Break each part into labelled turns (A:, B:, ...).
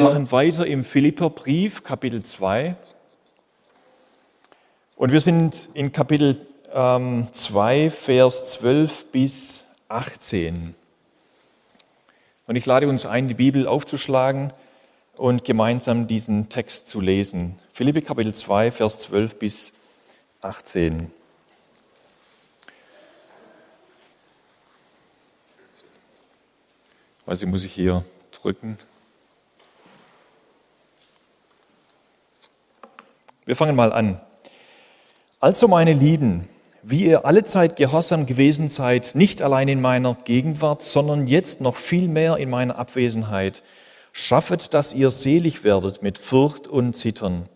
A: wir machen weiter im Philipperbrief, Kapitel 2. Und wir sind in Kapitel ähm, 2, Vers 12 bis 18. Und ich lade uns ein, die Bibel aufzuschlagen und gemeinsam diesen Text zu lesen. Philippe Kapitel 2, Vers 12 bis 18. Also muss ich hier drücken. Wir fangen mal an. Also meine Lieben, wie ihr allezeit gehorsam gewesen seid, nicht allein in meiner Gegenwart, sondern jetzt noch viel mehr in meiner Abwesenheit, schaffet, dass ihr selig werdet mit Furcht und Zittern.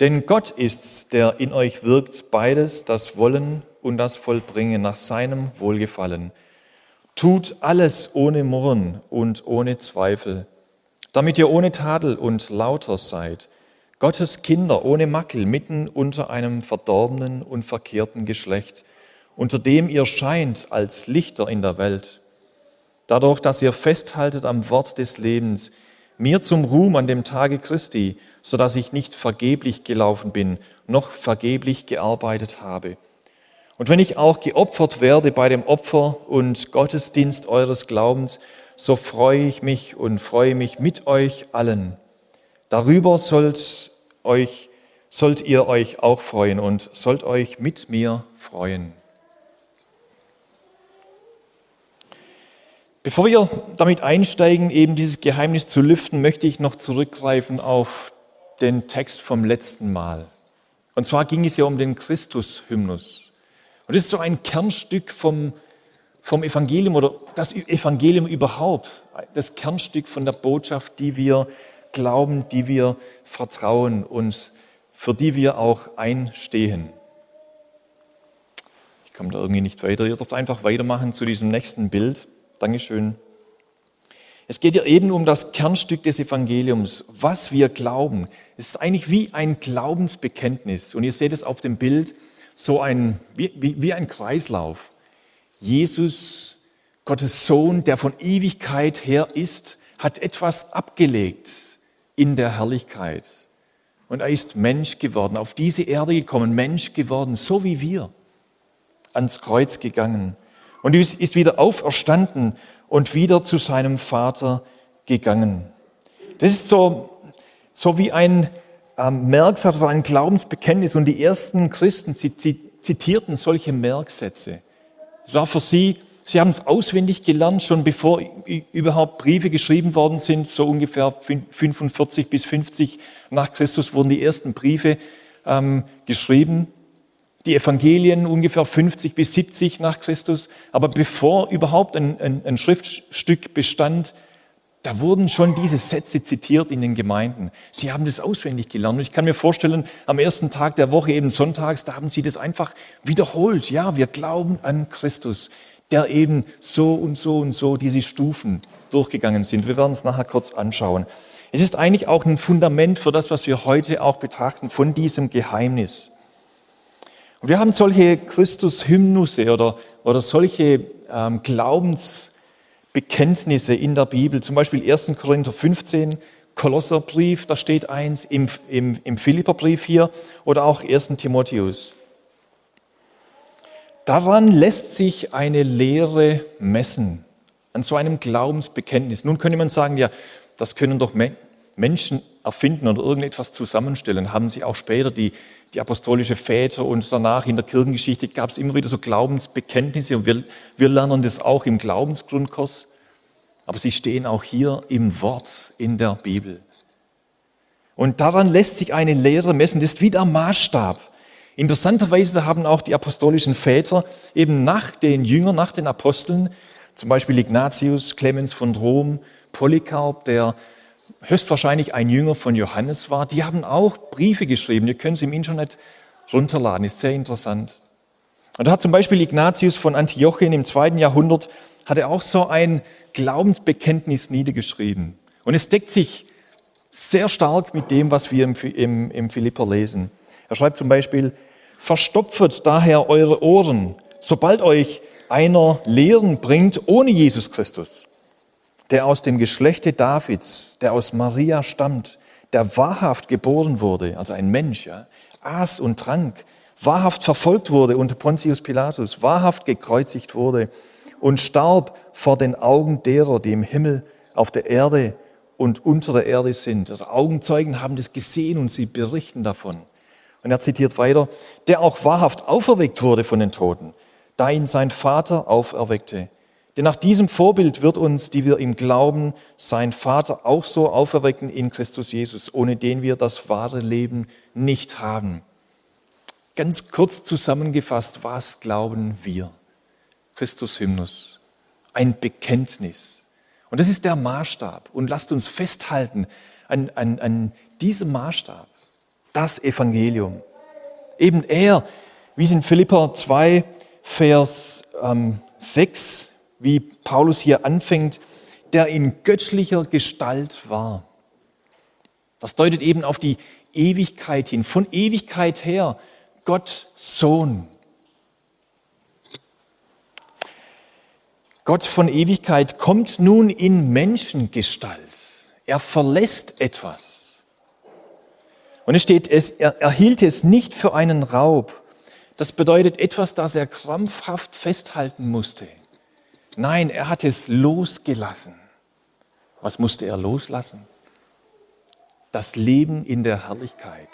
A: Denn Gott ist's, der in euch wirkt, beides, das Wollen und das Vollbringen nach seinem Wohlgefallen. Tut alles ohne Murren und ohne Zweifel, damit ihr ohne Tadel und lauter seid, Gottes Kinder ohne Makel mitten unter einem verdorbenen und verkehrten Geschlecht, unter dem ihr scheint als Lichter in der Welt. Dadurch, dass ihr festhaltet am Wort des Lebens, mir zum Ruhm an dem Tage Christi, so dass ich nicht vergeblich gelaufen bin, noch vergeblich gearbeitet habe. Und wenn ich auch geopfert werde bei dem Opfer und Gottesdienst eures Glaubens, so freue ich mich und freue mich mit euch allen. Darüber sollt euch, sollt ihr euch auch freuen und sollt euch mit mir freuen. Bevor wir damit einsteigen, eben dieses Geheimnis zu lüften, möchte ich noch zurückgreifen auf den Text vom letzten Mal. Und zwar ging es ja um den Christus-Hymnus. Und das ist so ein Kernstück vom, vom Evangelium oder das Evangelium überhaupt, das Kernstück von der Botschaft, die wir glauben, die wir vertrauen und für die wir auch einstehen. Ich komme da irgendwie nicht weiter. Ihr dürft einfach weitermachen zu diesem nächsten Bild. Dankeschön. Es geht ja eben um das Kernstück des Evangeliums, was wir glauben. Es ist eigentlich wie ein Glaubensbekenntnis. Und ihr seht es auf dem Bild, so ein, wie, wie, wie ein Kreislauf. Jesus, Gottes Sohn, der von Ewigkeit her ist, hat etwas abgelegt in der Herrlichkeit. Und er ist Mensch geworden, auf diese Erde gekommen, Mensch geworden, so wie wir, ans Kreuz gegangen. Und ist wieder auferstanden und wieder zu seinem Vater gegangen. Das ist so, so wie ein ähm, Merksatz oder ein Glaubensbekenntnis. Und die ersten Christen sie zitierten solche Merksätze. Es war für sie Sie haben es auswendig gelernt, schon bevor überhaupt Briefe geschrieben worden sind. So ungefähr 45 bis 50 nach Christus wurden die ersten Briefe ähm, geschrieben. Die Evangelien ungefähr 50 bis 70 nach Christus. Aber bevor überhaupt ein, ein, ein Schriftstück bestand, da wurden schon diese Sätze zitiert in den Gemeinden. Sie haben das auswendig gelernt. Und ich kann mir vorstellen, am ersten Tag der Woche, eben sonntags, da haben sie das einfach wiederholt. Ja, wir glauben an Christus der eben so und so und so diese Stufen durchgegangen sind. Wir werden es nachher kurz anschauen. Es ist eigentlich auch ein Fundament für das, was wir heute auch betrachten von diesem Geheimnis. Und wir haben solche Christus-Hymnusse oder, oder solche ähm, Glaubensbekenntnisse in der Bibel, zum Beispiel 1. Korinther 15, Kolosserbrief, da steht eins, im, im, im Philipperbrief hier oder auch 1. Timotheus. Daran lässt sich eine Lehre messen, an so einem Glaubensbekenntnis. Nun könnte man sagen, ja, das können doch Menschen erfinden oder irgendetwas zusammenstellen. Haben sie auch später die, die apostolische Väter und danach in der Kirchengeschichte gab es immer wieder so Glaubensbekenntnisse und wir, wir lernen das auch im Glaubensgrundkurs. Aber sie stehen auch hier im Wort in der Bibel. Und daran lässt sich eine Lehre messen. Das ist wie der Maßstab. Interessanterweise haben auch die apostolischen Väter eben nach den Jüngern, nach den Aposteln, zum Beispiel Ignatius, Clemens von Rom, Polycarp, der höchstwahrscheinlich ein Jünger von Johannes war, die haben auch Briefe geschrieben. Ihr könnt sie im Internet runterladen, ist sehr interessant. Und da hat zum Beispiel Ignatius von Antiochien im zweiten Jahrhundert, hat er auch so ein Glaubensbekenntnis niedergeschrieben. Und es deckt sich sehr stark mit dem, was wir im, im, im Philipper lesen. Er schreibt zum Beispiel, verstopfet daher eure Ohren, sobald euch einer Lehren bringt ohne Jesus Christus. der aus dem Geschlechte Davids, der aus Maria stammt, der wahrhaft geboren wurde, also ein Mensch, ja, aß und trank, wahrhaft verfolgt wurde unter Pontius Pilatus, wahrhaft gekreuzigt wurde und starb vor den Augen derer, die im Himmel, auf der Erde und unter der Erde sind. Also Augenzeugen haben das gesehen und sie berichten davon. Und er zitiert weiter, der auch wahrhaft auferweckt wurde von den Toten, da ihn sein Vater auferweckte. Denn nach diesem Vorbild wird uns, die wir ihm glauben, sein Vater auch so auferwecken in Christus Jesus, ohne den wir das wahre Leben nicht haben. Ganz kurz zusammengefasst, was glauben wir? Christus Hymnus, ein Bekenntnis. Und das ist der Maßstab. Und lasst uns festhalten an, an, an diesem Maßstab, das Evangelium. Eben er, wie es in Philippa 2, Vers ähm, 6, wie Paulus hier anfängt, der in göttlicher Gestalt war. Das deutet eben auf die Ewigkeit hin, von Ewigkeit her Gott Sohn. Gott von Ewigkeit kommt nun in Menschengestalt. Er verlässt etwas. Und es steht, er, er hielt es nicht für einen Raub. Das bedeutet etwas, das er krampfhaft festhalten musste. Nein, er hat es losgelassen. Was musste er loslassen? Das Leben in der Herrlichkeit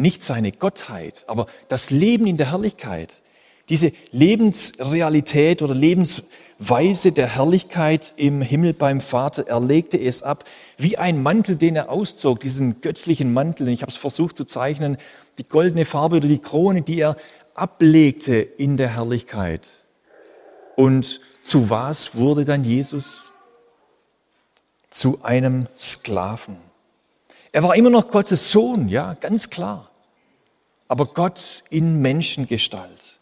A: nicht seine Gottheit, aber das Leben in der Herrlichkeit, diese Lebensrealität oder Lebensweise der Herrlichkeit im Himmel beim Vater, er legte es ab wie ein Mantel, den er auszog, diesen göttlichen Mantel. Ich habe es versucht zu zeichnen, die goldene Farbe oder die Krone, die er ablegte in der Herrlichkeit. Und zu was wurde dann Jesus? Zu einem Sklaven. Er war immer noch Gottes Sohn, ja, ganz klar aber Gott in Menschengestalt.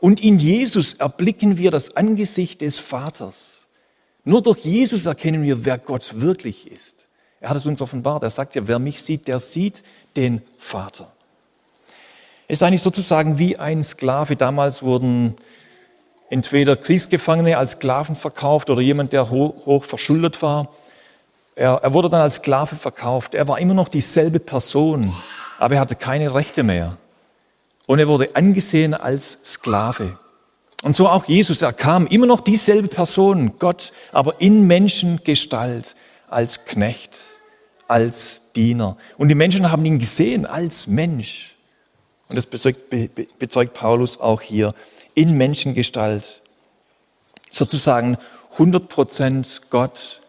A: Und in Jesus erblicken wir das Angesicht des Vaters. Nur durch Jesus erkennen wir, wer Gott wirklich ist. Er hat es uns offenbart. Er sagt ja, wer mich sieht, der sieht den Vater. Es ist eigentlich sozusagen wie ein Sklave. Damals wurden entweder Kriegsgefangene als Sklaven verkauft oder jemand, der hoch, hoch verschuldet war. Er, er wurde dann als Sklave verkauft. Er war immer noch dieselbe Person aber er hatte keine Rechte mehr. Und er wurde angesehen als Sklave. Und so auch Jesus, er kam immer noch dieselbe Person, Gott, aber in Menschengestalt, als Knecht, als Diener. Und die Menschen haben ihn gesehen als Mensch. Und das bezeugt, bezeugt Paulus auch hier, in Menschengestalt. Sozusagen 100% Gott,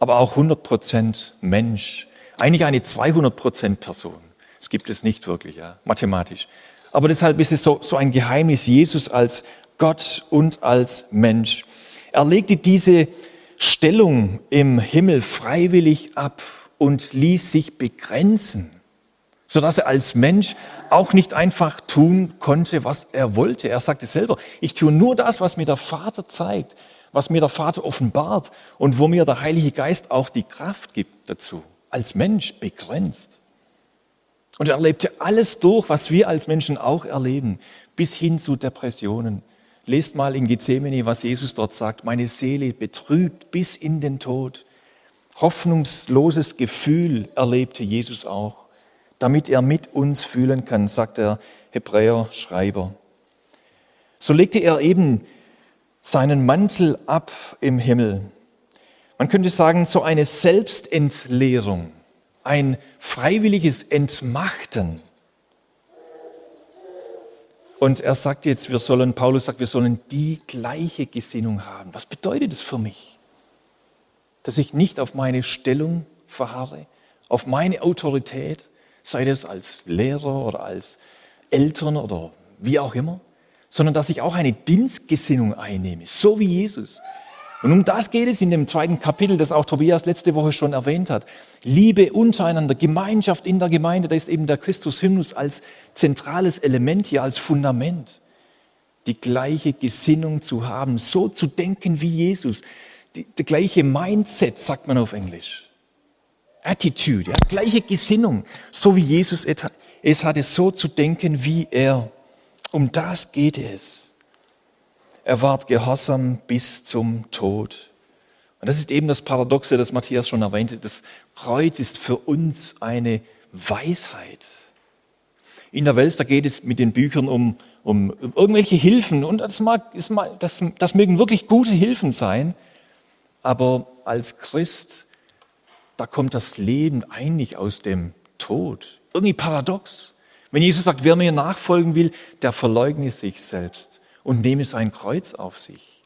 A: aber auch 100% Mensch. Eigentlich eine 200% Person. Das gibt es nicht wirklich, ja, mathematisch. Aber deshalb ist es so, so ein Geheimnis, Jesus als Gott und als Mensch. Er legte diese Stellung im Himmel freiwillig ab und ließ sich begrenzen, sodass er als Mensch auch nicht einfach tun konnte, was er wollte. Er sagte selber, ich tue nur das, was mir der Vater zeigt, was mir der Vater offenbart und wo mir der Heilige Geist auch die Kraft gibt dazu. Als Mensch begrenzt. Und er erlebte alles durch, was wir als Menschen auch erleben, bis hin zu Depressionen. Lest mal in Gethsemane, was Jesus dort sagt. Meine Seele betrübt bis in den Tod. Hoffnungsloses Gefühl erlebte Jesus auch, damit er mit uns fühlen kann, sagt der Hebräer-Schreiber. So legte er eben seinen Mantel ab im Himmel. Man könnte sagen, so eine Selbstentleerung ein freiwilliges Entmachten. Und er sagt jetzt, wir sollen, Paulus sagt, wir sollen die gleiche Gesinnung haben. Was bedeutet es für mich? Dass ich nicht auf meine Stellung verharre, auf meine Autorität, sei das als Lehrer oder als Eltern oder wie auch immer, sondern dass ich auch eine Dienstgesinnung einnehme, so wie Jesus. Und um das geht es in dem zweiten Kapitel, das auch Tobias letzte Woche schon erwähnt hat. Liebe untereinander, Gemeinschaft in der Gemeinde, da ist eben der Christus-Hymnus als zentrales Element hier, als Fundament. Die gleiche Gesinnung zu haben, so zu denken wie Jesus. Die, die gleiche Mindset, sagt man auf Englisch. Attitude, ja, gleiche Gesinnung, so wie Jesus es hatte, so zu denken wie er. Um das geht es. Er ward gehorsam bis zum Tod. Und das ist eben das Paradoxe, das Matthias schon erwähnte. Das Kreuz ist für uns eine Weisheit. In der Welt, da geht es mit den Büchern um, um, irgendwelche Hilfen. Und das, mag, das, das mögen wirklich gute Hilfen sein. Aber als Christ, da kommt das Leben eigentlich aus dem Tod. Irgendwie paradox. Wenn Jesus sagt, wer mir nachfolgen will, der verleugne sich selbst und nehme sein Kreuz auf sich.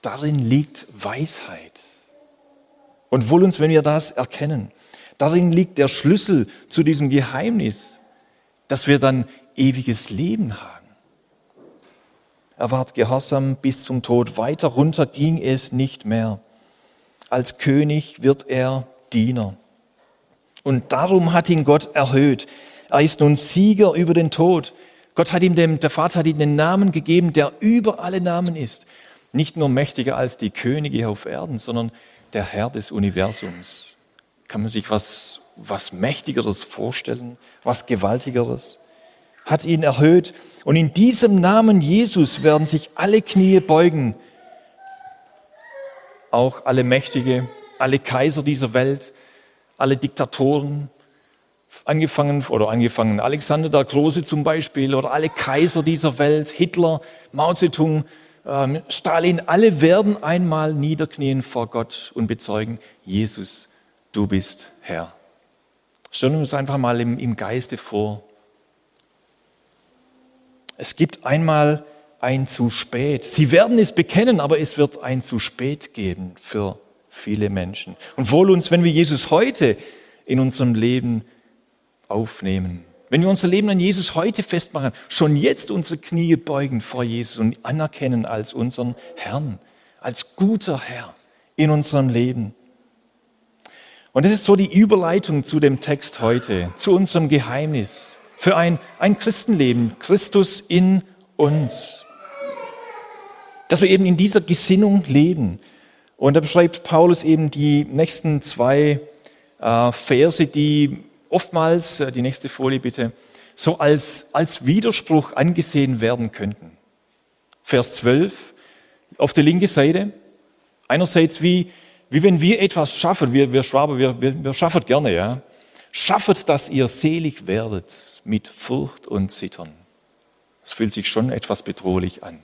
A: Darin liegt Weisheit. Und wohl uns, wenn wir das erkennen, darin liegt der Schlüssel zu diesem Geheimnis, dass wir dann ewiges Leben haben. Er ward gehorsam bis zum Tod. Weiter runter ging es nicht mehr. Als König wird er Diener. Und darum hat ihn Gott erhöht. Er ist nun Sieger über den Tod. Gott hat ihm dem, der Vater hat ihm den Namen gegeben, der über alle Namen ist. Nicht nur mächtiger als die Könige auf Erden, sondern der Herr des Universums. Kann man sich was, was Mächtigeres vorstellen, was Gewaltigeres? Hat ihn erhöht. Und in diesem Namen Jesus werden sich alle Knie beugen. Auch alle Mächtige, alle Kaiser dieser Welt, alle Diktatoren, angefangen oder angefangen Alexander der Große zum Beispiel oder alle Kaiser dieser Welt, Hitler, Mao Zedong, ähm, Stalin, alle werden einmal niederknien vor Gott und bezeugen, Jesus, du bist Herr. Stellen wir uns einfach mal im, im Geiste vor. Es gibt einmal ein zu spät. Sie werden es bekennen, aber es wird ein zu spät geben für viele Menschen. Und wohl uns, wenn wir Jesus heute in unserem Leben aufnehmen. Wenn wir unser Leben an Jesus heute festmachen, schon jetzt unsere Knie beugen vor Jesus und anerkennen als unseren Herrn, als guter Herr in unserem Leben. Und das ist so die Überleitung zu dem Text heute, zu unserem Geheimnis für ein, ein Christenleben, Christus in uns. Dass wir eben in dieser Gesinnung leben. Und da beschreibt Paulus eben die nächsten zwei äh, Verse, die oftmals, äh, die nächste Folie bitte, so als, als Widerspruch angesehen werden könnten. Vers 12 auf der linken Seite. Einerseits wie, wie wenn wir etwas schaffen, wir, wir Schwaber, wir, wir, wir schaffen gerne, ja. Schaffet, dass ihr selig werdet mit Furcht und Zittern. Das fühlt sich schon etwas bedrohlich an.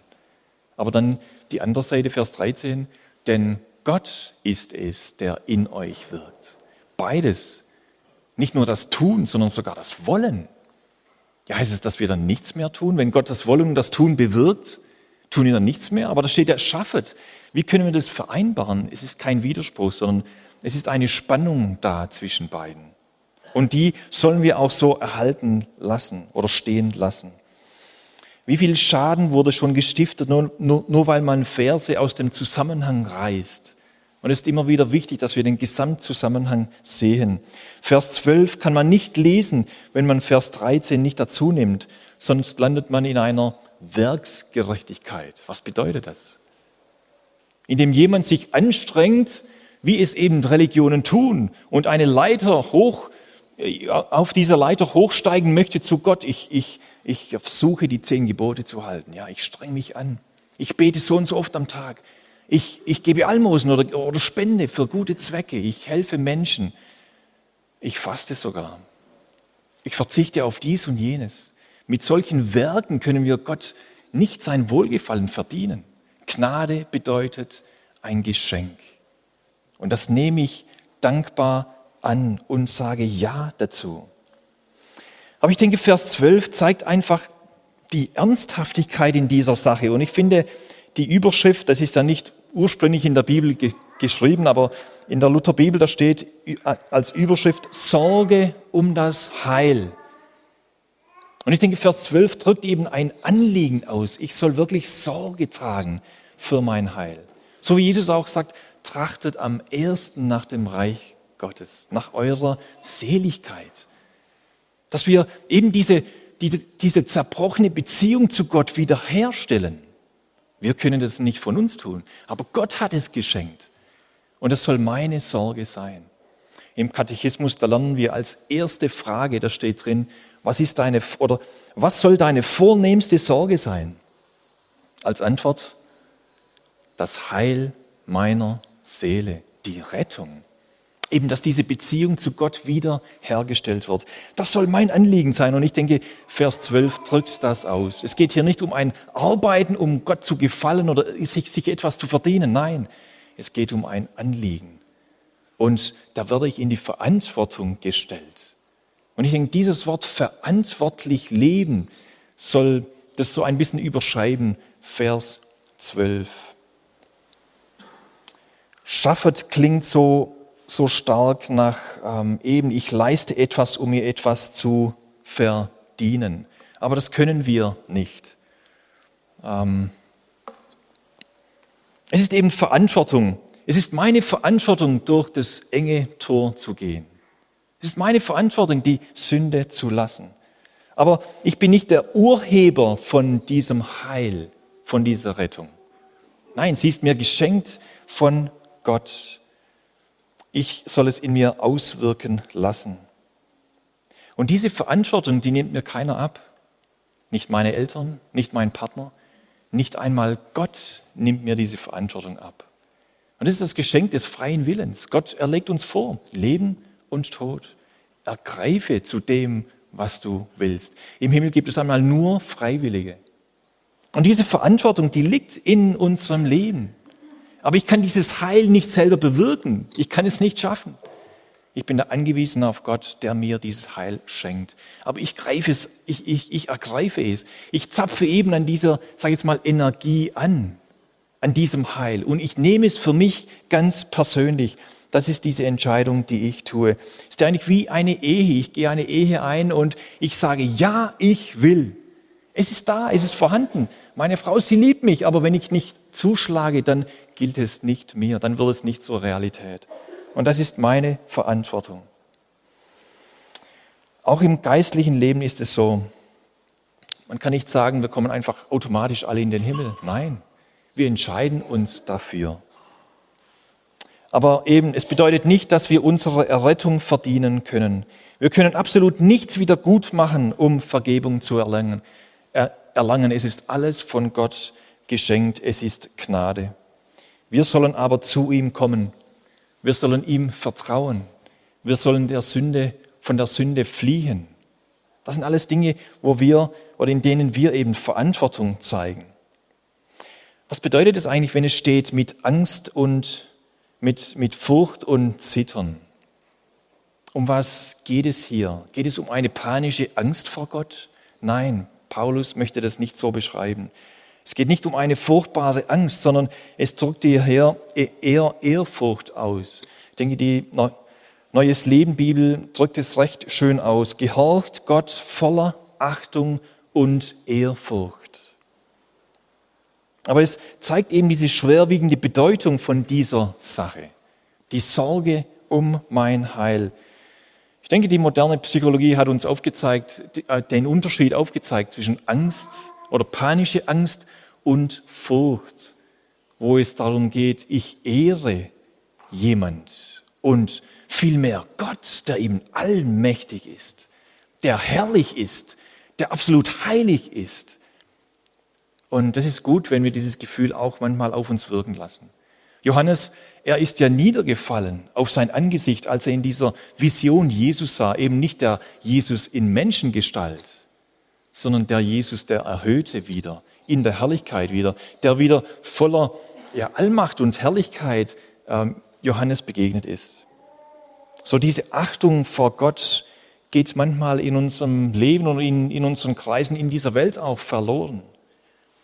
A: Aber dann die andere Seite, Vers 13, denn Gott ist es, der in euch wirkt. Beides nicht nur das Tun, sondern sogar das Wollen. Ja, heißt es, dass wir dann nichts mehr tun? Wenn Gott das Wollen und das Tun bewirkt, tun wir dann nichts mehr? Aber da steht ja, schaffet. Wie können wir das vereinbaren? Es ist kein Widerspruch, sondern es ist eine Spannung da zwischen beiden. Und die sollen wir auch so erhalten lassen oder stehen lassen. Wie viel Schaden wurde schon gestiftet, nur, nur, nur weil man Verse aus dem Zusammenhang reißt? Und es ist immer wieder wichtig, dass wir den Gesamtzusammenhang sehen. Vers 12 kann man nicht lesen, wenn man Vers 13 nicht dazu nimmt, sonst landet man in einer Werksgerechtigkeit. Was bedeutet das? Indem jemand sich anstrengt, wie es eben Religionen tun und eine Leiter hoch, äh, auf dieser Leiter hochsteigen möchte zu Gott. Ich, ich, ich versuche die zehn Gebote zu halten. Ja, ich streng mich an. Ich bete so und so oft am Tag. Ich, ich gebe Almosen oder, oder Spende für gute Zwecke. Ich helfe Menschen. Ich faste sogar. Ich verzichte auf dies und jenes. Mit solchen Werken können wir Gott nicht sein Wohlgefallen verdienen. Gnade bedeutet ein Geschenk. Und das nehme ich dankbar an und sage Ja dazu. Aber ich denke, Vers 12 zeigt einfach die Ernsthaftigkeit in dieser Sache. Und ich finde, die Überschrift, das ist ja nicht ursprünglich in der Bibel ge geschrieben, aber in der Lutherbibel, da steht als Überschrift Sorge um das Heil. Und ich denke, Vers 12 drückt eben ein Anliegen aus. Ich soll wirklich Sorge tragen für mein Heil. So wie Jesus auch sagt, trachtet am ersten nach dem Reich Gottes, nach eurer Seligkeit. Dass wir eben diese, diese, diese zerbrochene Beziehung zu Gott wiederherstellen. Wir können das nicht von uns tun, aber Gott hat es geschenkt. Und das soll meine Sorge sein. Im Katechismus, da lernen wir als erste Frage, da steht drin, was ist deine, oder was soll deine vornehmste Sorge sein? Als Antwort, das Heil meiner Seele, die Rettung. Eben, dass diese Beziehung zu Gott wieder hergestellt wird. Das soll mein Anliegen sein. Und ich denke, Vers 12 drückt das aus. Es geht hier nicht um ein Arbeiten, um Gott zu gefallen oder sich, sich etwas zu verdienen. Nein, es geht um ein Anliegen. Und da werde ich in die Verantwortung gestellt. Und ich denke, dieses Wort verantwortlich leben soll das so ein bisschen überschreiben. Vers 12. Schaffet klingt so so stark nach ähm, eben, ich leiste etwas, um mir etwas zu verdienen. Aber das können wir nicht. Ähm, es ist eben Verantwortung. Es ist meine Verantwortung, durch das enge Tor zu gehen. Es ist meine Verantwortung, die Sünde zu lassen. Aber ich bin nicht der Urheber von diesem Heil, von dieser Rettung. Nein, sie ist mir geschenkt von Gott ich soll es in mir auswirken lassen. Und diese Verantwortung, die nimmt mir keiner ab. Nicht meine Eltern, nicht mein Partner, nicht einmal Gott nimmt mir diese Verantwortung ab. Und das ist das Geschenk des freien Willens. Gott erlegt uns vor, Leben und Tod. Ergreife zu dem, was du willst. Im Himmel gibt es einmal nur Freiwillige. Und diese Verantwortung, die liegt in unserem Leben. Aber ich kann dieses Heil nicht selber bewirken. Ich kann es nicht schaffen. Ich bin da angewiesen auf Gott, der mir dieses Heil schenkt. Aber ich greife es, ich, ich, ich ergreife es. Ich zapfe eben an dieser, sag ich jetzt mal, Energie an, an diesem Heil. Und ich nehme es für mich ganz persönlich. Das ist diese Entscheidung, die ich tue. Es ist eigentlich wie eine Ehe. Ich gehe eine Ehe ein und ich sage, ja, ich will. Es ist da, es ist vorhanden. Meine Frau, sie liebt mich, aber wenn ich nicht zuschlage, dann gilt es nicht mir, dann wird es nicht zur Realität. Und das ist meine Verantwortung. Auch im geistlichen Leben ist es so. Man kann nicht sagen, wir kommen einfach automatisch alle in den Himmel. Nein, wir entscheiden uns dafür. Aber eben, es bedeutet nicht, dass wir unsere Errettung verdienen können. Wir können absolut nichts wieder gut machen, um Vergebung zu erlangen. Erlangen. Es ist alles von Gott geschenkt. Es ist Gnade. Wir sollen aber zu ihm kommen. Wir sollen ihm vertrauen. Wir sollen der Sünde, von der Sünde fliehen. Das sind alles Dinge, wo wir oder in denen wir eben Verantwortung zeigen. Was bedeutet es eigentlich, wenn es steht mit Angst und mit, mit Furcht und Zittern? Um was geht es hier? Geht es um eine panische Angst vor Gott? Nein, Paulus möchte das nicht so beschreiben. Es geht nicht um eine furchtbare Angst, sondern es drückt hierher eher Ehrfurcht aus. Ich denke, die Neues Leben Bibel drückt es recht schön aus. Gehorcht Gott voller Achtung und Ehrfurcht. Aber es zeigt eben diese schwerwiegende Bedeutung von dieser Sache. Die Sorge um mein Heil. Ich denke, die moderne Psychologie hat uns aufgezeigt, äh, den Unterschied aufgezeigt zwischen Angst oder panische Angst und Furcht, wo es darum geht, ich ehre jemand und vielmehr Gott, der eben allmächtig ist, der herrlich ist, der absolut heilig ist. Und das ist gut, wenn wir dieses Gefühl auch manchmal auf uns wirken lassen. Johannes, er ist ja niedergefallen auf sein Angesicht, als er in dieser Vision Jesus sah, eben nicht der Jesus in Menschengestalt, sondern der Jesus, der Erhöhte wieder, in der Herrlichkeit wieder, der wieder voller ja, Allmacht und Herrlichkeit ähm, Johannes begegnet ist. So diese Achtung vor Gott geht manchmal in unserem Leben und in, in unseren Kreisen in dieser Welt auch verloren,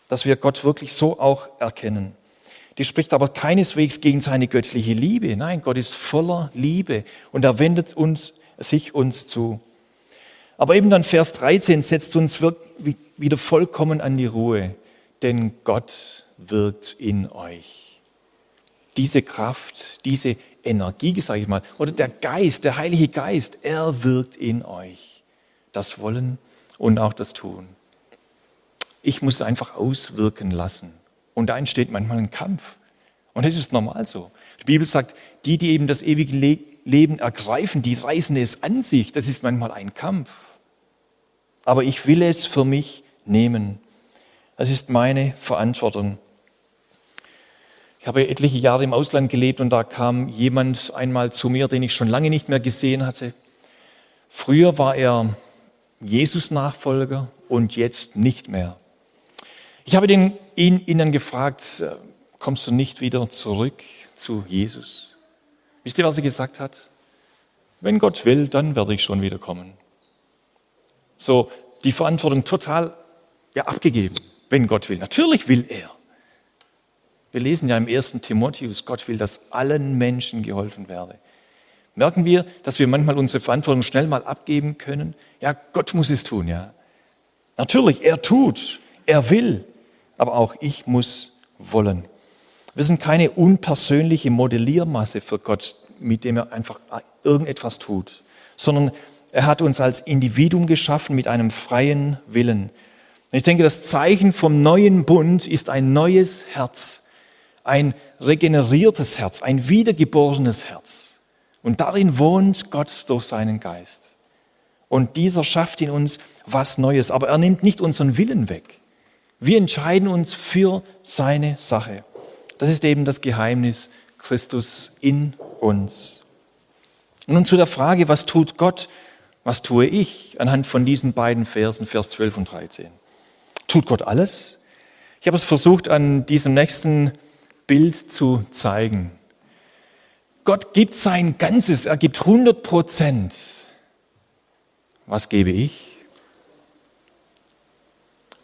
A: dass wir Gott wirklich so auch erkennen. Die spricht aber keineswegs gegen seine göttliche Liebe. Nein, Gott ist voller Liebe und er wendet uns, sich uns zu. Aber eben dann Vers 13 setzt uns wieder vollkommen an die Ruhe, denn Gott wirkt in euch. Diese Kraft, diese Energie, sage ich mal, oder der Geist, der Heilige Geist, er wirkt in euch. Das Wollen und auch das Tun. Ich muss es einfach auswirken lassen. Und da entsteht manchmal ein Kampf. Und das ist normal so. Die Bibel sagt, die, die eben das ewige Leben ergreifen, die reißen es an sich. Das ist manchmal ein Kampf aber ich will es für mich nehmen. Das ist meine Verantwortung. Ich habe etliche Jahre im Ausland gelebt und da kam jemand einmal zu mir, den ich schon lange nicht mehr gesehen hatte. Früher war er Jesus-Nachfolger und jetzt nicht mehr. Ich habe den, ihn ihnen gefragt, äh, kommst du nicht wieder zurück zu Jesus? Wisst ihr, was er gesagt hat? Wenn Gott will, dann werde ich schon wieder kommen. So, die Verantwortung total ja, abgegeben, wenn Gott will. Natürlich will er. Wir lesen ja im ersten Timotheus, Gott will, dass allen Menschen geholfen werde. Merken wir, dass wir manchmal unsere Verantwortung schnell mal abgeben können? Ja, Gott muss es tun, ja. Natürlich, er tut, er will, aber auch ich muss wollen. Wir sind keine unpersönliche Modelliermasse für Gott, mit dem er einfach irgendetwas tut, sondern er hat uns als Individuum geschaffen mit einem freien Willen. Ich denke, das Zeichen vom neuen Bund ist ein neues Herz, ein regeneriertes Herz, ein wiedergeborenes Herz. Und darin wohnt Gott durch seinen Geist. Und dieser schafft in uns was Neues. Aber er nimmt nicht unseren Willen weg. Wir entscheiden uns für seine Sache. Das ist eben das Geheimnis Christus in uns. Und nun zu der Frage, was tut Gott, was tue ich, anhand von diesen beiden Versen, Vers 12 und 13. Tut Gott alles? Ich habe es versucht, an diesem nächsten Bild zu zeigen. Gott gibt sein Ganzes, er gibt 100 Prozent. Was gebe ich?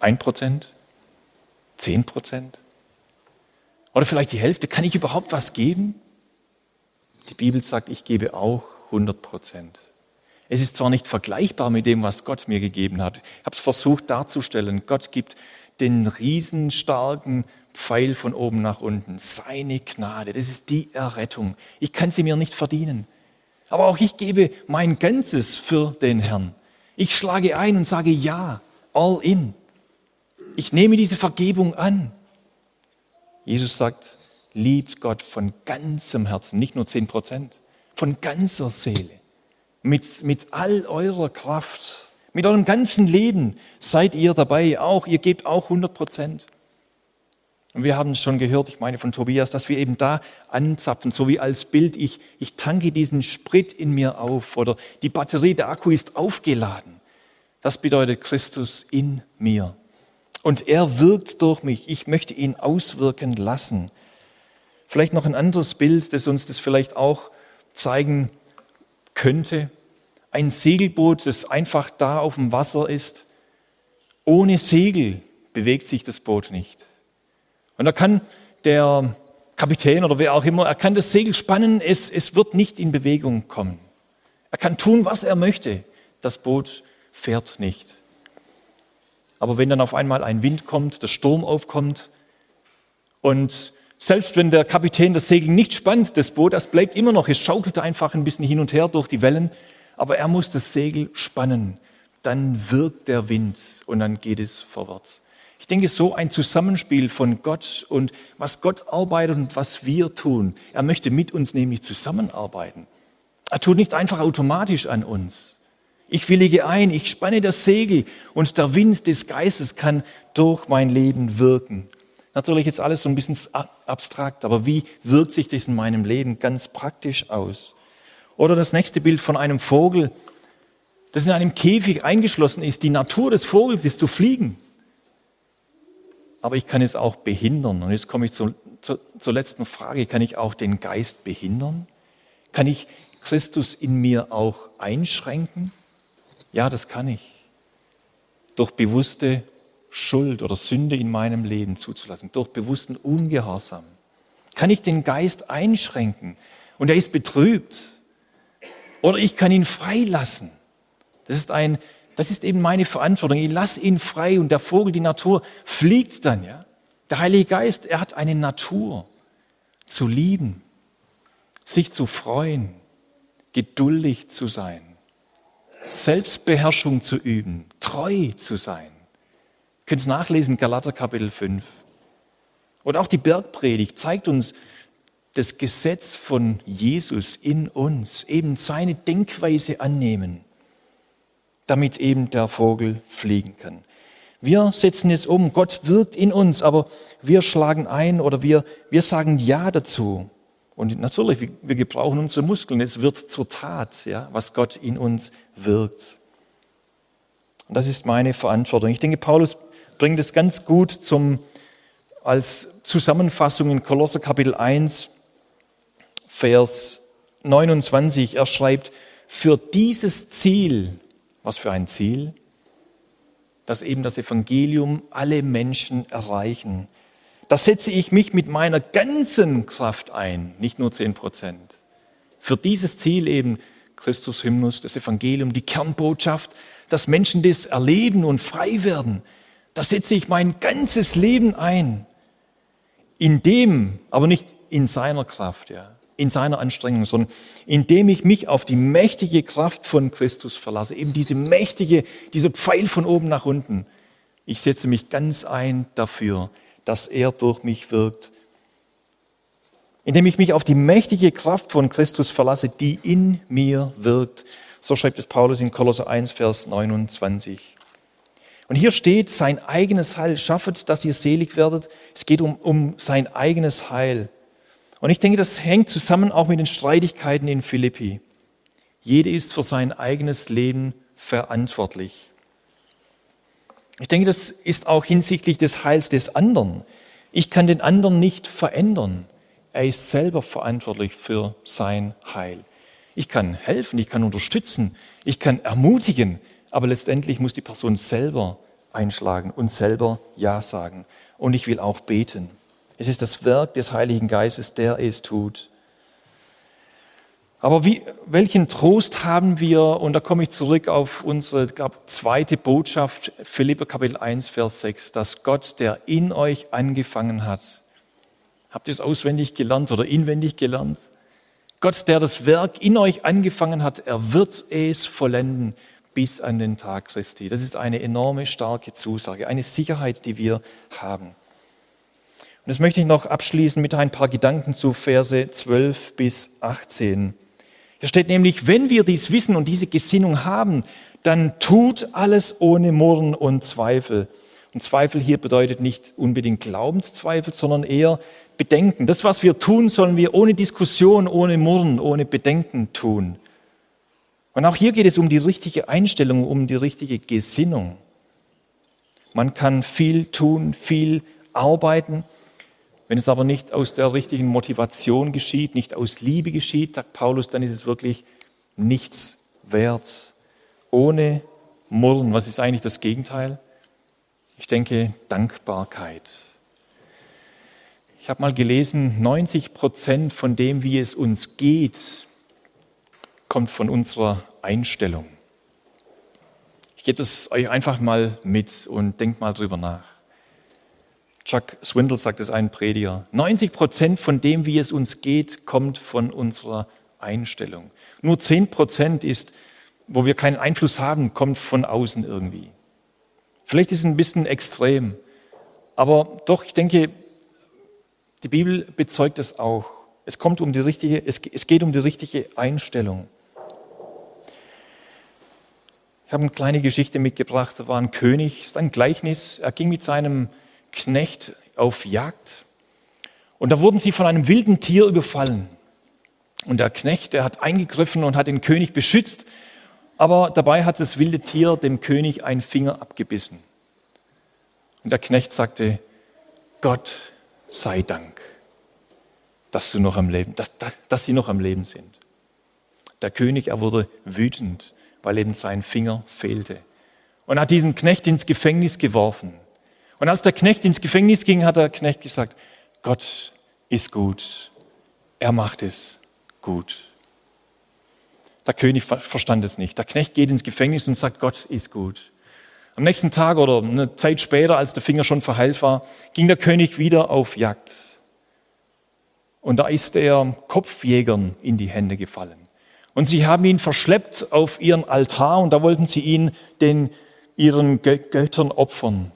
A: Ein Prozent? Zehn Prozent? Oder vielleicht die Hälfte? Kann ich überhaupt was geben? Die Bibel sagt, ich gebe auch 100 Prozent. Es ist zwar nicht vergleichbar mit dem, was Gott mir gegeben hat. Ich habe es versucht darzustellen. Gott gibt den riesenstarken Pfeil von oben nach unten. Seine Gnade, das ist die Errettung. Ich kann sie mir nicht verdienen. Aber auch ich gebe mein Ganzes für den Herrn. Ich schlage ein und sage ja, all in. Ich nehme diese Vergebung an. Jesus sagt, liebt Gott von ganzem Herzen, nicht nur zehn Prozent, von ganzer Seele, mit, mit all eurer Kraft, mit eurem ganzen Leben seid ihr dabei, auch, ihr gebt auch 100 Prozent. Und wir haben es schon gehört, ich meine von Tobias, dass wir eben da anzapfen, so wie als Bild, ich, ich tanke diesen Sprit in mir auf oder die Batterie, der Akku ist aufgeladen. Das bedeutet Christus in mir. Und er wirkt durch mich. Ich möchte ihn auswirken lassen. Vielleicht noch ein anderes Bild, das uns das vielleicht auch zeigen könnte. Ein Segelboot, das einfach da auf dem Wasser ist. Ohne Segel bewegt sich das Boot nicht. Und da kann der Kapitän oder wer auch immer, er kann das Segel spannen, es, es wird nicht in Bewegung kommen. Er kann tun, was er möchte. Das Boot fährt nicht. Aber wenn dann auf einmal ein Wind kommt, der Sturm aufkommt und selbst wenn der Kapitän das Segel nicht spannt, das Boot, das bleibt immer noch, es schaukelt einfach ein bisschen hin und her durch die Wellen, aber er muss das Segel spannen. Dann wirkt der Wind und dann geht es vorwärts. Ich denke, so ein Zusammenspiel von Gott und was Gott arbeitet und was wir tun. Er möchte mit uns nämlich zusammenarbeiten. Er tut nicht einfach automatisch an uns. Ich willige ein, ich spanne das Segel und der Wind des Geistes kann durch mein Leben wirken. Natürlich jetzt alles so ein bisschen abstrakt, aber wie wirkt sich das in meinem Leben ganz praktisch aus? Oder das nächste Bild von einem Vogel, das in einem Käfig eingeschlossen ist. Die Natur des Vogels ist zu fliegen. Aber ich kann es auch behindern. Und jetzt komme ich zu, zu, zur letzten Frage. Kann ich auch den Geist behindern? Kann ich Christus in mir auch einschränken? Ja, das kann ich. Durch bewusste Schuld oder Sünde in meinem Leben zuzulassen, durch bewussten Ungehorsam. Kann ich den Geist einschränken und er ist betrübt? Oder ich kann ihn freilassen. Das ist ein, das ist eben meine Verantwortung. Ich lasse ihn frei und der Vogel, die Natur, fliegt dann, ja. Der Heilige Geist, er hat eine Natur zu lieben, sich zu freuen, geduldig zu sein, Selbstbeherrschung zu üben, treu zu sein. Ihr könnt es nachlesen, Galater Kapitel 5. Und auch die Bergpredigt zeigt uns das Gesetz von Jesus in uns, eben seine Denkweise annehmen, damit eben der Vogel fliegen kann. Wir setzen es um. Gott wirkt in uns, aber wir schlagen ein oder wir, wir sagen Ja dazu. Und natürlich, wir gebrauchen unsere Muskeln. Es wird zur Tat, ja, was Gott in uns wirkt. Und das ist meine Verantwortung. Ich denke, Paulus bringt es ganz gut zum, als Zusammenfassung in Kolosser Kapitel 1, Vers 29. Er schreibt, für dieses Ziel, was für ein Ziel? Dass eben das Evangelium alle Menschen erreichen. Da setze ich mich mit meiner ganzen Kraft ein, nicht nur zehn Prozent. Für dieses Ziel eben Christus Hymnus, das Evangelium, die Kernbotschaft, dass Menschen das erleben und frei werden. Da setze ich mein ganzes Leben ein. In dem, aber nicht in seiner Kraft, ja, in seiner Anstrengung, sondern indem ich mich auf die mächtige Kraft von Christus verlasse, eben diese mächtige, dieser Pfeil von oben nach unten. Ich setze mich ganz ein dafür, dass er durch mich wirkt. Indem ich mich auf die mächtige Kraft von Christus verlasse, die in mir wirkt. So schreibt es Paulus in Kolosser 1, Vers 29. Und hier steht, sein eigenes Heil schaffet, dass ihr selig werdet. Es geht um, um sein eigenes Heil. Und ich denke, das hängt zusammen auch mit den Streitigkeiten in Philippi. Jede ist für sein eigenes Leben verantwortlich. Ich denke, das ist auch hinsichtlich des Heils des anderen. Ich kann den anderen nicht verändern. Er ist selber verantwortlich für sein Heil. Ich kann helfen, ich kann unterstützen, ich kann ermutigen, aber letztendlich muss die Person selber einschlagen und selber Ja sagen. Und ich will auch beten. Es ist das Werk des Heiligen Geistes, der es tut. Aber wie, welchen Trost haben wir, und da komme ich zurück auf unsere glaub, zweite Botschaft, Philipper Kapitel 1, Vers 6, dass Gott, der in euch angefangen hat, habt ihr es auswendig gelernt oder inwendig gelernt? Gott, der das Werk in euch angefangen hat, er wird es vollenden bis an den Tag Christi. Das ist eine enorme, starke Zusage, eine Sicherheit, die wir haben. Und das möchte ich noch abschließen mit ein paar Gedanken zu Verse 12 bis 18. Hier steht nämlich, wenn wir dies wissen und diese Gesinnung haben, dann tut alles ohne Murren und Zweifel. Und Zweifel hier bedeutet nicht unbedingt Glaubenszweifel, sondern eher Bedenken. Das, was wir tun, sollen wir ohne Diskussion, ohne Murren, ohne Bedenken tun. Und auch hier geht es um die richtige Einstellung, um die richtige Gesinnung. Man kann viel tun, viel arbeiten, wenn es aber nicht aus der richtigen Motivation geschieht, nicht aus Liebe geschieht, sagt Paulus, dann ist es wirklich nichts wert. Ohne Murren, was ist eigentlich das Gegenteil? Ich denke Dankbarkeit. Ich habe mal gelesen, 90 Prozent von dem, wie es uns geht, kommt von unserer Einstellung. Ich gebe das euch einfach mal mit und denkt mal drüber nach. Chuck Swindle sagt es ein Prediger. 90 Prozent von dem, wie es uns geht, kommt von unserer Einstellung. Nur 10 Prozent ist, wo wir keinen Einfluss haben, kommt von außen irgendwie. Vielleicht ist es ein bisschen extrem, aber doch, ich denke, die Bibel bezeugt es auch. Es kommt um die richtige, es, es geht um die richtige Einstellung. Ich habe eine kleine Geschichte mitgebracht. Da war ein König, ist ein Gleichnis. Er ging mit seinem Knecht auf Jagd. Und da wurden sie von einem wilden Tier überfallen. Und der Knecht, der hat eingegriffen und hat den König beschützt, aber dabei hat das wilde Tier dem König einen Finger abgebissen. Und der Knecht sagte, Gott sei Dank, dass, du noch am Leben, dass, dass sie noch am Leben sind. Der König, er wurde wütend, weil eben sein Finger fehlte und hat diesen Knecht ins Gefängnis geworfen. Und als der Knecht ins Gefängnis ging, hat der Knecht gesagt, Gott ist gut. Er macht es gut. Der König verstand es nicht. Der Knecht geht ins Gefängnis und sagt, Gott ist gut. Am nächsten Tag oder eine Zeit später, als der Finger schon verheilt war, ging der König wieder auf Jagd. Und da ist er Kopfjägern in die Hände gefallen. Und sie haben ihn verschleppt auf ihren Altar und da wollten sie ihn den, ihren Göttern opfern.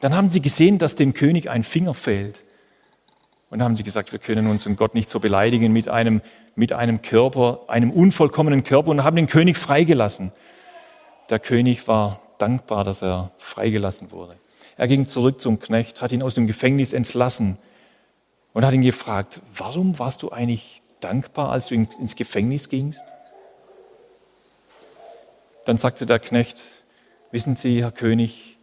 A: Dann haben sie gesehen, dass dem König ein Finger fehlt. Und haben sie gesagt, wir können unseren Gott nicht so beleidigen mit einem, mit einem Körper, einem unvollkommenen Körper und haben den König freigelassen. Der König war dankbar, dass er freigelassen wurde. Er ging zurück zum Knecht, hat ihn aus dem Gefängnis entlassen und hat ihn gefragt, warum warst du eigentlich dankbar, als du ins Gefängnis gingst? Dann sagte der Knecht, wissen Sie, Herr König,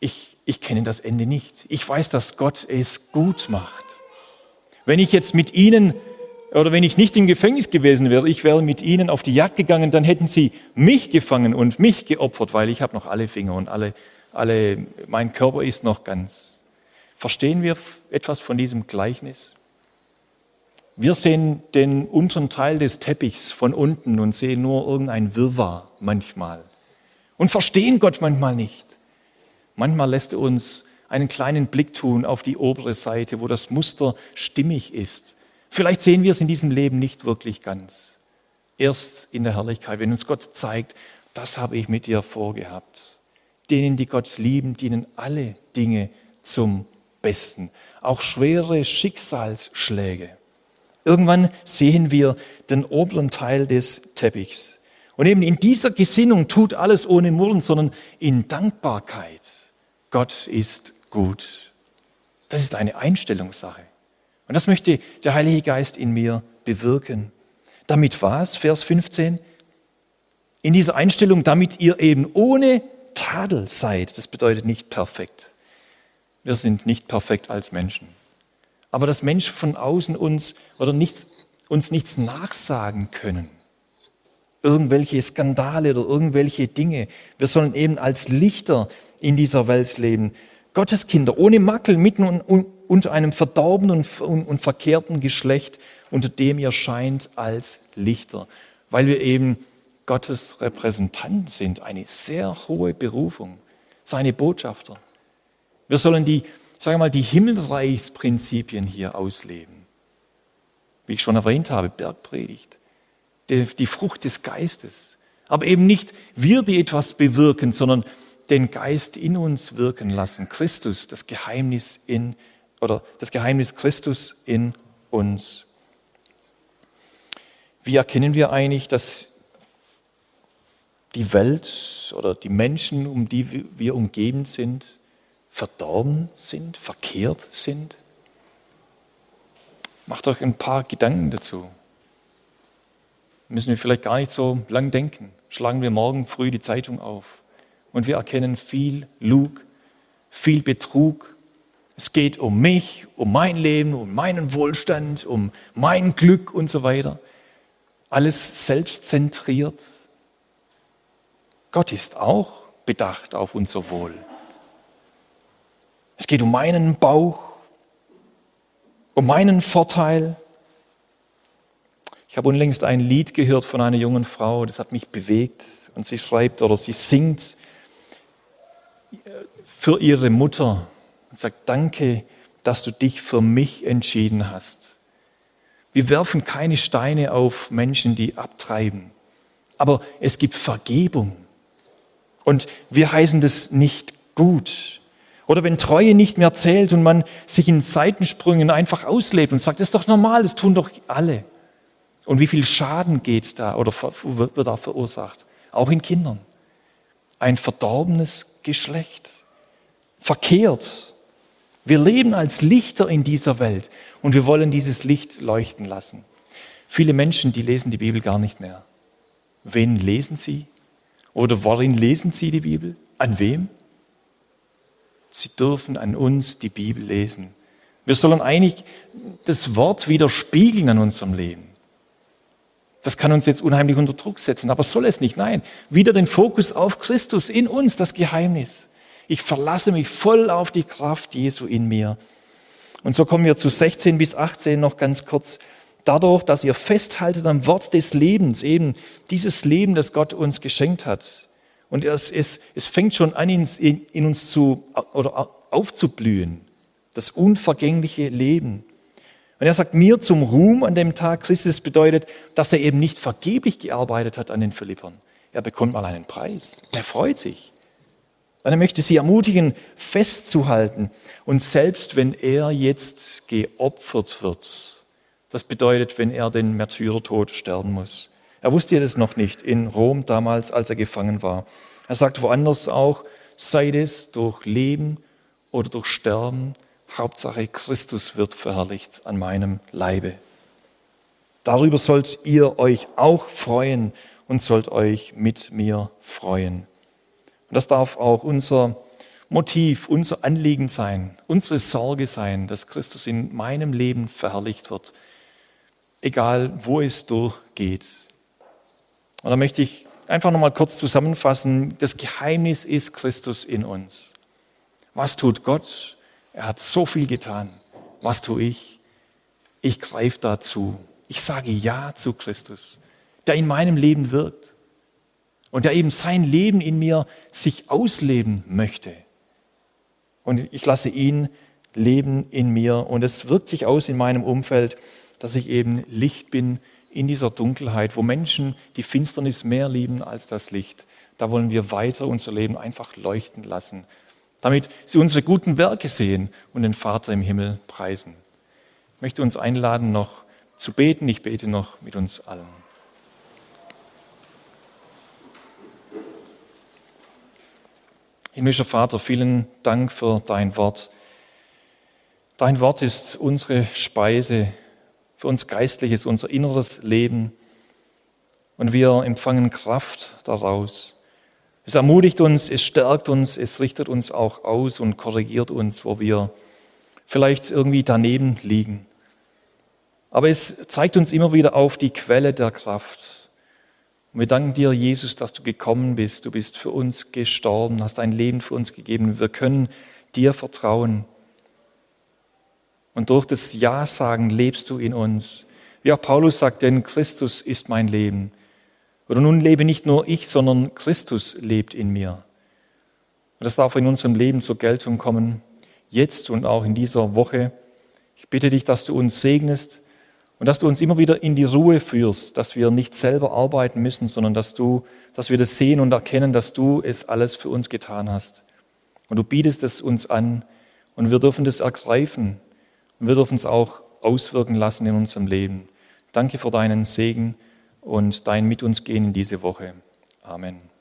A: ich, ich kenne das Ende nicht. Ich weiß, dass Gott es gut macht. Wenn ich jetzt mit Ihnen oder wenn ich nicht im Gefängnis gewesen wäre, ich wäre mit Ihnen auf die Jagd gegangen, dann hätten Sie mich gefangen und mich geopfert, weil ich habe noch alle Finger und alle, alle, mein Körper ist noch ganz. Verstehen wir etwas von diesem Gleichnis? Wir sehen den unteren Teil des Teppichs von unten und sehen nur irgendein Wirrwarr manchmal und verstehen Gott manchmal nicht. Manchmal lässt er uns einen kleinen Blick tun auf die obere Seite, wo das Muster stimmig ist. Vielleicht sehen wir es in diesem Leben nicht wirklich ganz. Erst in der Herrlichkeit, wenn uns Gott zeigt, das habe ich mit dir vorgehabt. Denen, die Gott lieben, dienen alle Dinge zum Besten, auch schwere Schicksalsschläge. Irgendwann sehen wir den oberen Teil des Teppichs. Und eben in dieser Gesinnung tut alles ohne Murren, sondern in Dankbarkeit. Gott ist gut. Das ist eine Einstellungssache. Und das möchte der Heilige Geist in mir bewirken. Damit was? Vers 15. In dieser Einstellung, damit ihr eben ohne Tadel seid. Das bedeutet nicht perfekt. Wir sind nicht perfekt als Menschen aber dass Menschen von außen uns oder nichts, uns nichts nachsagen können. Irgendwelche Skandale oder irgendwelche Dinge. Wir sollen eben als Lichter in dieser Welt leben. Gottes Kinder ohne Makel mitten unter einem verdorbenen und verkehrten Geschlecht, unter dem ihr scheint als Lichter, weil wir eben Gottes Repräsentanten sind, eine sehr hohe Berufung, seine Botschafter. Wir sollen die ich sage mal, die Himmelreichsprinzipien hier ausleben. Wie ich schon erwähnt habe, Bergpredigt, die, Frucht des Geistes. Aber eben nicht wir, die etwas bewirken, sondern den Geist in uns wirken lassen. Christus, das Geheimnis in, oder das Geheimnis Christus in uns. Wie erkennen wir eigentlich, dass die Welt oder die Menschen, um die wir umgeben sind, verdorben sind, verkehrt sind? Macht euch ein paar Gedanken dazu. Müssen wir vielleicht gar nicht so lang denken. Schlagen wir morgen früh die Zeitung auf und wir erkennen viel Lug, viel Betrug. Es geht um mich, um mein Leben, um meinen Wohlstand, um mein Glück und so weiter. Alles selbstzentriert. Gott ist auch bedacht auf unser Wohl. Es geht um meinen Bauch, um meinen Vorteil. Ich habe unlängst ein Lied gehört von einer jungen Frau, das hat mich bewegt. Und sie schreibt oder sie singt für ihre Mutter und sagt, danke, dass du dich für mich entschieden hast. Wir werfen keine Steine auf Menschen, die abtreiben. Aber es gibt Vergebung. Und wir heißen das nicht gut. Oder wenn Treue nicht mehr zählt und man sich in Seitensprüngen einfach auslebt und sagt, das ist doch normal, das tun doch alle. Und wie viel Schaden geht da oder wird da verursacht? Auch in Kindern. Ein verdorbenes Geschlecht. Verkehrt. Wir leben als Lichter in dieser Welt und wir wollen dieses Licht leuchten lassen. Viele Menschen, die lesen die Bibel gar nicht mehr. Wen lesen sie? Oder worin lesen sie die Bibel? An wem? Sie dürfen an uns die Bibel lesen. Wir sollen eigentlich das Wort widerspiegeln an unserem Leben. Das kann uns jetzt unheimlich unter Druck setzen, aber soll es nicht. Nein, wieder den Fokus auf Christus in uns, das Geheimnis. Ich verlasse mich voll auf die Kraft Jesu in mir. Und so kommen wir zu 16 bis 18 noch ganz kurz. Dadurch, dass ihr festhaltet am Wort des Lebens, eben dieses Leben, das Gott uns geschenkt hat, und es, es, es fängt schon an, in, in uns zu, oder aufzublühen. Das unvergängliche Leben. Und er sagt, mir zum Ruhm an dem Tag Christus bedeutet, dass er eben nicht vergeblich gearbeitet hat an den Philippern. Er bekommt mal einen Preis. Er freut sich. Und er möchte sie ermutigen, festzuhalten. Und selbst wenn er jetzt geopfert wird, das bedeutet, wenn er den Märtyrertod sterben muss, er wusste das noch nicht in Rom damals, als er gefangen war. Er sagt woanders auch, sei es durch Leben oder durch Sterben, Hauptsache Christus wird verherrlicht an meinem Leibe. Darüber sollt ihr euch auch freuen und sollt euch mit mir freuen. Und das darf auch unser Motiv, unser Anliegen sein, unsere Sorge sein, dass Christus in meinem Leben verherrlicht wird, egal wo es durchgeht. Und da möchte ich einfach nochmal kurz zusammenfassen. Das Geheimnis ist Christus in uns. Was tut Gott? Er hat so viel getan. Was tue ich? Ich greife dazu. Ich sage Ja zu Christus, der in meinem Leben wirkt und der eben sein Leben in mir sich ausleben möchte. Und ich lasse ihn leben in mir und es wirkt sich aus in meinem Umfeld, dass ich eben Licht bin in dieser Dunkelheit, wo Menschen die Finsternis mehr lieben als das Licht. Da wollen wir weiter unser Leben einfach leuchten lassen, damit sie unsere guten Werke sehen und den Vater im Himmel preisen. Ich möchte uns einladen, noch zu beten. Ich bete noch mit uns allen. Himmlischer Vater, vielen Dank für dein Wort. Dein Wort ist unsere Speise, für uns geistliches, unser inneres Leben. Und wir empfangen Kraft daraus. Es ermutigt uns, es stärkt uns, es richtet uns auch aus und korrigiert uns, wo wir vielleicht irgendwie daneben liegen. Aber es zeigt uns immer wieder auf die Quelle der Kraft. Und wir danken dir, Jesus, dass du gekommen bist. Du bist für uns gestorben, hast dein Leben für uns gegeben. Wir können dir vertrauen. Und durch das Ja sagen lebst du in uns. Wie auch Paulus sagt, denn Christus ist mein Leben. Oder nun lebe nicht nur ich, sondern Christus lebt in mir. Und das darf in unserem Leben zur Geltung kommen, jetzt und auch in dieser Woche. Ich bitte dich, dass du uns segnest, und dass du uns immer wieder in die Ruhe führst, dass wir nicht selber arbeiten müssen, sondern dass du, dass wir das sehen und erkennen, dass du es alles für uns getan hast. Und du bietest es uns an und wir dürfen das ergreifen und wir dürfen es auch auswirken lassen in unserem Leben. Danke für deinen Segen und dein Mit uns gehen in diese Woche. Amen.